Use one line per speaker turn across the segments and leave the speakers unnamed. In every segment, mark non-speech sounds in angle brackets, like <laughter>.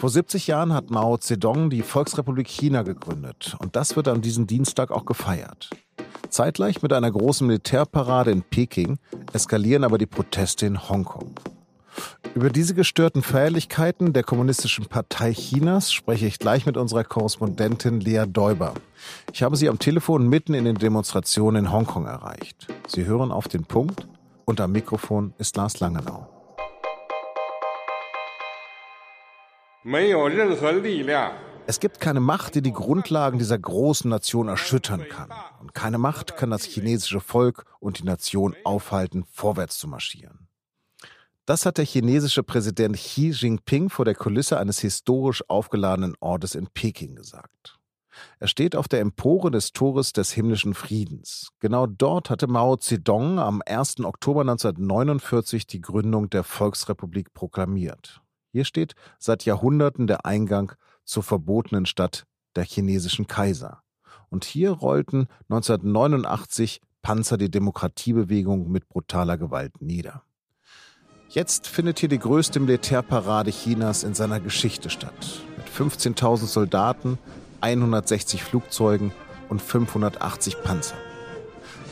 Vor 70 Jahren hat Mao Zedong die Volksrepublik China gegründet und das wird an diesem Dienstag auch gefeiert. Zeitgleich mit einer großen Militärparade in Peking eskalieren aber die Proteste in Hongkong. Über diese gestörten Feierlichkeiten der Kommunistischen Partei Chinas spreche ich gleich mit unserer Korrespondentin Lea Däuber. Ich habe sie am Telefon mitten in den Demonstrationen in Hongkong erreicht. Sie hören auf den Punkt und am Mikrofon ist Lars Langenau. Es gibt keine Macht, die die Grundlagen dieser großen Nation erschüttern kann. Und keine Macht kann das chinesische Volk und die Nation aufhalten, vorwärts zu marschieren. Das hat der chinesische Präsident Xi Jinping vor der Kulisse eines historisch aufgeladenen Ortes in Peking gesagt. Er steht auf der Empore des Tores des himmlischen Friedens. Genau dort hatte Mao Zedong am 1. Oktober 1949 die Gründung der Volksrepublik proklamiert. Hier steht seit Jahrhunderten der Eingang zur verbotenen Stadt der chinesischen Kaiser. Und hier rollten 1989 Panzer die Demokratiebewegung mit brutaler Gewalt nieder. Jetzt findet hier die größte Militärparade Chinas in seiner Geschichte statt. Mit 15.000 Soldaten, 160 Flugzeugen und 580 Panzern.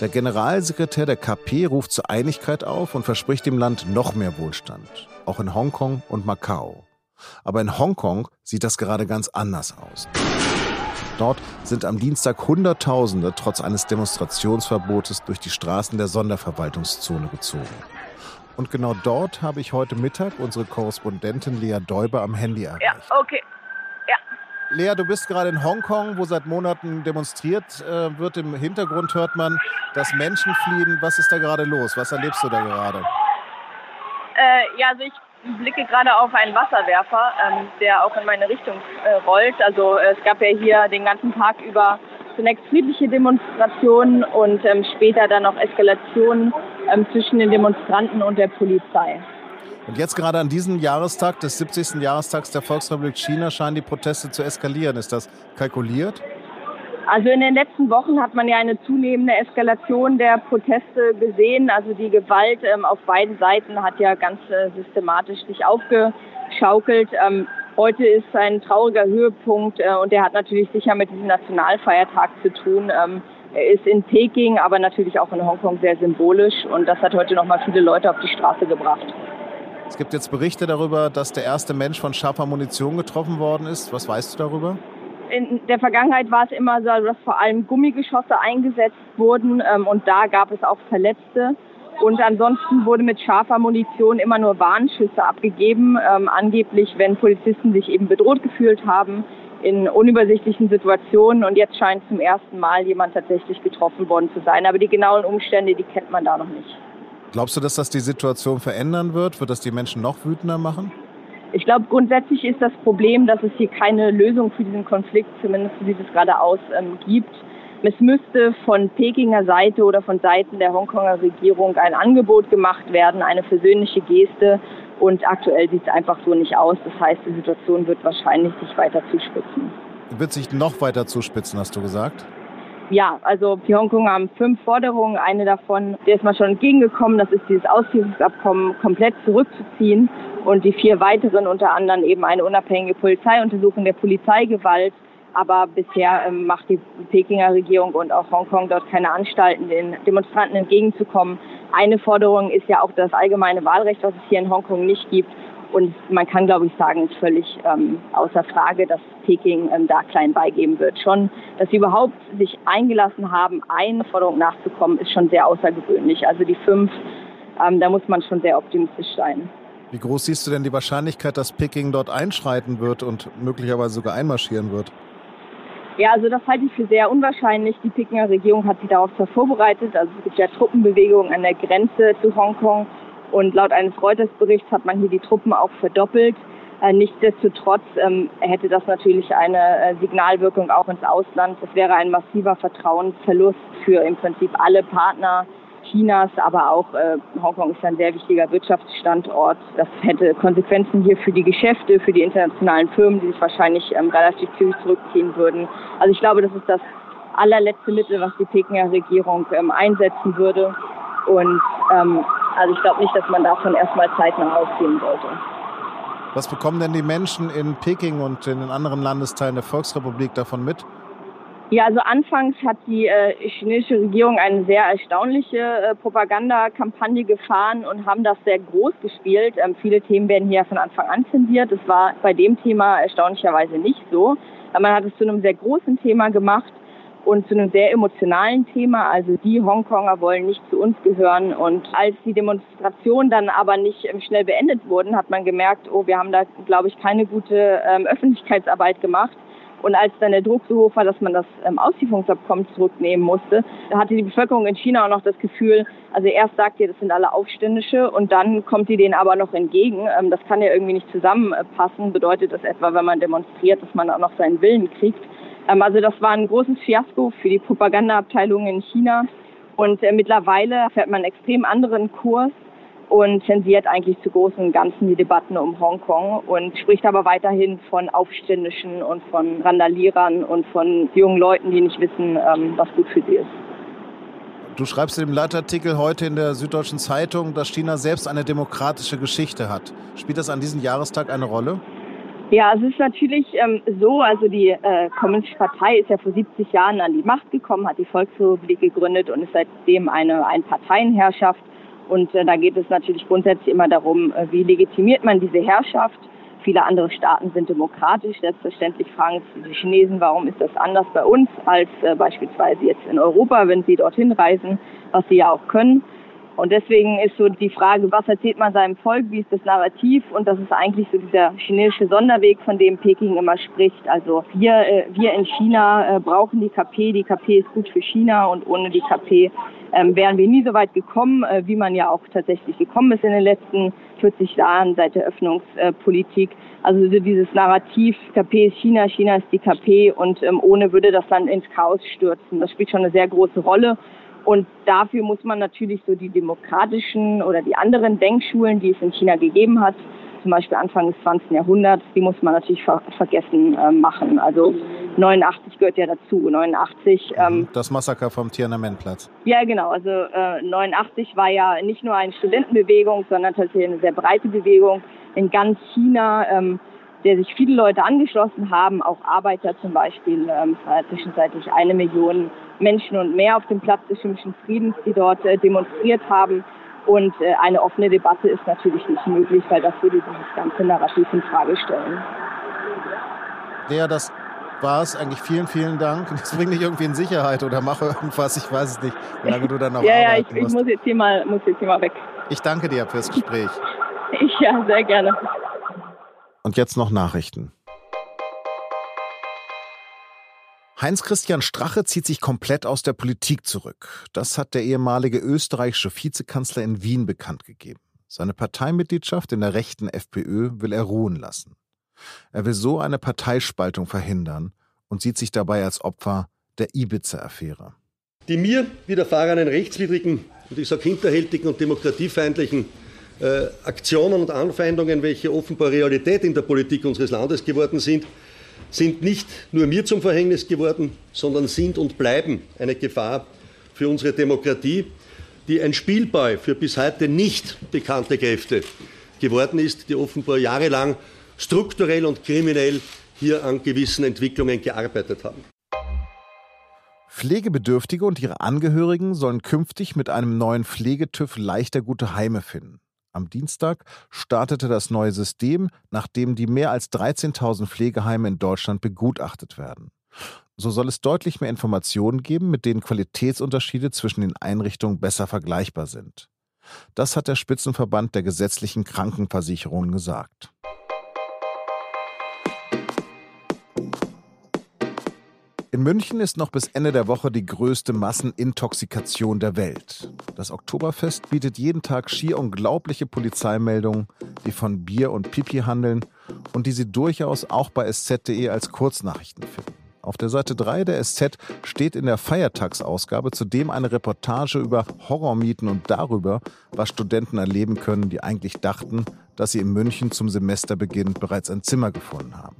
Der Generalsekretär der KP ruft zur Einigkeit auf und verspricht dem Land noch mehr Wohlstand auch in Hongkong und Macau. Aber in Hongkong sieht das gerade ganz anders aus. Dort sind am Dienstag Hunderttausende trotz eines Demonstrationsverbotes durch die Straßen der Sonderverwaltungszone gezogen. Und genau dort habe ich heute Mittag unsere Korrespondentin Lea Däuber am Handy erreicht.
Ja, okay. Ja.
Lea, du bist gerade in Hongkong, wo seit Monaten demonstriert äh, wird. Im Hintergrund hört man, dass Menschen fliehen. Was ist da gerade los? Was erlebst du da gerade?
Äh, ja, also ich blicke gerade auf einen Wasserwerfer, ähm, der auch in meine Richtung äh, rollt. Also äh, es gab ja hier den ganzen Tag über zunächst friedliche Demonstrationen und ähm, später dann auch Eskalationen ähm, zwischen den Demonstranten und der Polizei.
Und jetzt gerade an diesem Jahrestag des 70. Jahrestags der Volksrepublik China scheinen die Proteste zu eskalieren. Ist das kalkuliert?
Also in den letzten Wochen hat man ja eine zunehmende Eskalation der Proteste gesehen. Also die Gewalt ähm, auf beiden Seiten hat ja ganz äh, systematisch sich aufgeschaukelt. Ähm, heute ist ein trauriger Höhepunkt äh, und der hat natürlich sicher mit diesem Nationalfeiertag zu tun. Ähm, er ist in Peking, aber natürlich auch in Hongkong sehr symbolisch und das hat heute nochmal viele Leute auf die Straße gebracht.
Es gibt jetzt Berichte darüber, dass der erste Mensch von scharfer Munition getroffen worden ist. Was weißt du darüber?
In der Vergangenheit war es immer so, dass vor allem Gummigeschosse eingesetzt wurden ähm, und da gab es auch Verletzte. Und ansonsten wurde mit scharfer Munition immer nur Warnschüsse abgegeben, ähm, angeblich, wenn Polizisten sich eben bedroht gefühlt haben in unübersichtlichen Situationen. Und jetzt scheint zum ersten Mal jemand tatsächlich getroffen worden zu sein. Aber die genauen Umstände, die kennt man da noch nicht.
Glaubst du, dass das die Situation verändern wird? Wird das die Menschen noch wütender machen?
Ich glaube, grundsätzlich ist das Problem, dass es hier keine Lösung für diesen Konflikt, zumindest so sieht es gerade aus, ähm, gibt. Es müsste von Pekinger Seite oder von Seiten der Hongkonger Regierung ein Angebot gemacht werden, eine versöhnliche Geste. Und aktuell sieht es einfach so nicht aus. Das heißt, die Situation wird wahrscheinlich sich weiter zuspitzen.
Wird sich noch weiter zuspitzen, hast du gesagt?
Ja, also die Hongkonger haben fünf Forderungen. Eine davon, der ist mal schon entgegengekommen, das ist dieses Auslieferungsabkommen komplett zurückzuziehen und die vier weiteren unter anderem eben eine unabhängige Polizeiuntersuchung der Polizeigewalt. Aber bisher ähm, macht die Pekinger Regierung und auch Hongkong dort keine Anstalten, den Demonstranten entgegenzukommen. Eine Forderung ist ja auch das allgemeine Wahlrecht, was es hier in Hongkong nicht gibt. Und man kann, glaube ich, sagen, ist völlig ähm, außer Frage, dass Peking ähm, da klein beigeben wird. Schon, dass sie überhaupt sich eingelassen haben, eine Forderung nachzukommen, ist schon sehr außergewöhnlich. Also die fünf, ähm, da muss man schon sehr optimistisch sein.
Wie groß siehst du denn die Wahrscheinlichkeit, dass Peking dort einschreiten wird und möglicherweise sogar einmarschieren wird?
Ja, also das halte ich für sehr unwahrscheinlich. Die Pekinger Regierung hat sich darauf vorbereitet. Also es gibt ja Truppenbewegungen an der Grenze zu Hongkong. Und laut eines Reuters-Berichts hat man hier die Truppen auch verdoppelt. Äh, nichtsdestotrotz ähm, hätte das natürlich eine äh, Signalwirkung auch ins Ausland. Das wäre ein massiver Vertrauensverlust für im Prinzip alle Partner Chinas, aber auch äh, Hongkong ist ein sehr wichtiger Wirtschaftsstandort. Das hätte Konsequenzen hier für die Geschäfte, für die internationalen Firmen, die sich wahrscheinlich ähm, relativ zügig zurückziehen würden. Also ich glaube, das ist das allerletzte Mittel, was die Pekinger Regierung ähm, einsetzen würde. Und ähm, also ich glaube nicht, dass man davon erstmal zeitnah ausgehen sollte.
Was bekommen denn die Menschen in Peking und in den anderen Landesteilen der Volksrepublik davon mit?
Ja, also anfangs hat die äh, chinesische Regierung eine sehr erstaunliche äh, Propagandakampagne gefahren und haben das sehr groß gespielt. Ähm, viele Themen werden hier von Anfang an zensiert. Das war bei dem Thema erstaunlicherweise nicht so. Aber man hat es zu einem sehr großen Thema gemacht und zu einem sehr emotionalen Thema. Also die Hongkonger wollen nicht zu uns gehören. Und als die Demonstrationen dann aber nicht ähm, schnell beendet wurden, hat man gemerkt, oh, wir haben da, glaube ich, keine gute ähm, Öffentlichkeitsarbeit gemacht und als dann der Druck so hoch war, dass man das ähm, Auslieferungsabkommen zurücknehmen musste, da hatte die Bevölkerung in China auch noch das Gefühl, also erst sagt ihr, das sind alle Aufständische und dann kommt ihr denen aber noch entgegen. Ähm, das kann ja irgendwie nicht zusammenpassen. Bedeutet das etwa, wenn man demonstriert, dass man auch noch seinen Willen kriegt? Ähm, also das war ein großes Fiasko für die Propagandaabteilung in China. Und äh, mittlerweile fährt man einen extrem anderen Kurs und zensiert eigentlich zu großen und Ganzen die Debatten um Hongkong und spricht aber weiterhin von Aufständischen und von Randalierern und von jungen Leuten, die nicht wissen, ähm, was gut für sie ist.
Du schreibst in dem Leitartikel heute in der Süddeutschen Zeitung, dass China selbst eine demokratische Geschichte hat. Spielt das an diesem Jahrestag eine Rolle?
Ja, es ist natürlich ähm, so, also die äh, Kommunistische Partei ist ja vor 70 Jahren an die Macht gekommen, hat die Volksrepublik gegründet und ist seitdem eine Einparteienherrschaft. Und äh, da geht es natürlich grundsätzlich immer darum, äh, wie legitimiert man diese Herrschaft. Viele andere Staaten sind demokratisch. Selbstverständlich fragen die Chinesen, warum ist das anders bei uns als äh, beispielsweise jetzt in Europa, wenn sie dorthin reisen, was sie ja auch können. Und deswegen ist so die Frage, was erzählt man seinem Volk, wie ist das Narrativ? Und das ist eigentlich so dieser chinesische Sonderweg, von dem Peking immer spricht. Also wir, äh, wir in China äh, brauchen die KP, die KP ist gut für China und ohne die KP ähm, wären wir nie so weit gekommen, äh, wie man ja auch tatsächlich gekommen ist in den letzten 40 Jahren seit der Öffnungspolitik. Also so dieses Narrativ, KP ist China, China ist die KP und ähm, ohne würde das Land ins Chaos stürzen. Das spielt schon eine sehr große Rolle. Und dafür muss man natürlich so die demokratischen oder die anderen Denkschulen, die es in China gegeben hat, zum Beispiel Anfang des 20. Jahrhunderts, die muss man natürlich ver vergessen äh, machen. Also 89 gehört ja dazu. 89.
Mhm. Ähm, das Massaker vom Tiananmenplatz.
Ja, genau. Also äh, 89 war ja nicht nur eine Studentenbewegung, sondern tatsächlich eine sehr breite Bewegung in ganz China. Ähm, der sich viele Leute angeschlossen haben, auch Arbeiter zum Beispiel, ähm, zwischenzeitlich eine Million Menschen und mehr auf dem Platz des Chemischen Friedens, die dort äh, demonstriert haben. Und äh, eine offene Debatte ist natürlich nicht möglich, weil das würde dieses ganze Narrativ in Frage stellen.
Ja, das war es eigentlich. Vielen, vielen Dank. <laughs> Das bringt dich irgendwie in Sicherheit oder mache irgendwas. Ich weiß es nicht, wie lange du dann noch <laughs>
ja, Ja, ich, ich muss, jetzt hier mal, muss jetzt hier mal weg.
Ich danke dir fürs Gespräch.
Ich, <laughs> ja, sehr gerne.
Und jetzt noch Nachrichten. Heinz-Christian Strache zieht sich komplett aus der Politik zurück. Das hat der ehemalige österreichische Vizekanzler in Wien bekannt gegeben. Seine Parteimitgliedschaft in der rechten FPÖ will er ruhen lassen. Er will so eine Parteispaltung verhindern und sieht sich dabei als Opfer der Ibiza-Affäre.
Die mir widerfahrenen rechtswidrigen und ich sage hinterhältigen und demokratiefeindlichen äh, Aktionen und Anfeindungen, welche offenbar Realität in der Politik unseres Landes geworden sind, sind nicht nur mir zum Verhängnis geworden, sondern sind und bleiben eine Gefahr für unsere Demokratie, die ein Spielball für bis heute nicht bekannte Kräfte geworden ist, die offenbar jahrelang strukturell und kriminell hier an gewissen Entwicklungen gearbeitet haben.
Pflegebedürftige und ihre Angehörigen sollen künftig mit einem neuen Pflegetüv leichter gute Heime finden. Am Dienstag startete das neue System, nachdem die mehr als 13.000 Pflegeheime in Deutschland begutachtet werden. So soll es deutlich mehr Informationen geben, mit denen Qualitätsunterschiede zwischen den Einrichtungen besser vergleichbar sind. Das hat der Spitzenverband der gesetzlichen Krankenversicherungen gesagt. In München ist noch bis Ende der Woche die größte Massenintoxikation der Welt. Das Oktoberfest bietet jeden Tag schier unglaubliche Polizeimeldungen, die von Bier und Pipi handeln und die Sie durchaus auch bei sz.de als Kurznachrichten finden. Auf der Seite 3 der SZ steht in der Feiertagsausgabe zudem eine Reportage über Horrormieten und darüber, was Studenten erleben können, die eigentlich dachten, dass sie in München zum Semesterbeginn bereits ein Zimmer gefunden haben.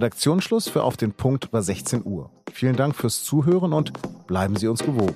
Redaktionsschluss für Auf den Punkt war 16 Uhr. Vielen Dank fürs Zuhören und bleiben Sie uns gewogen.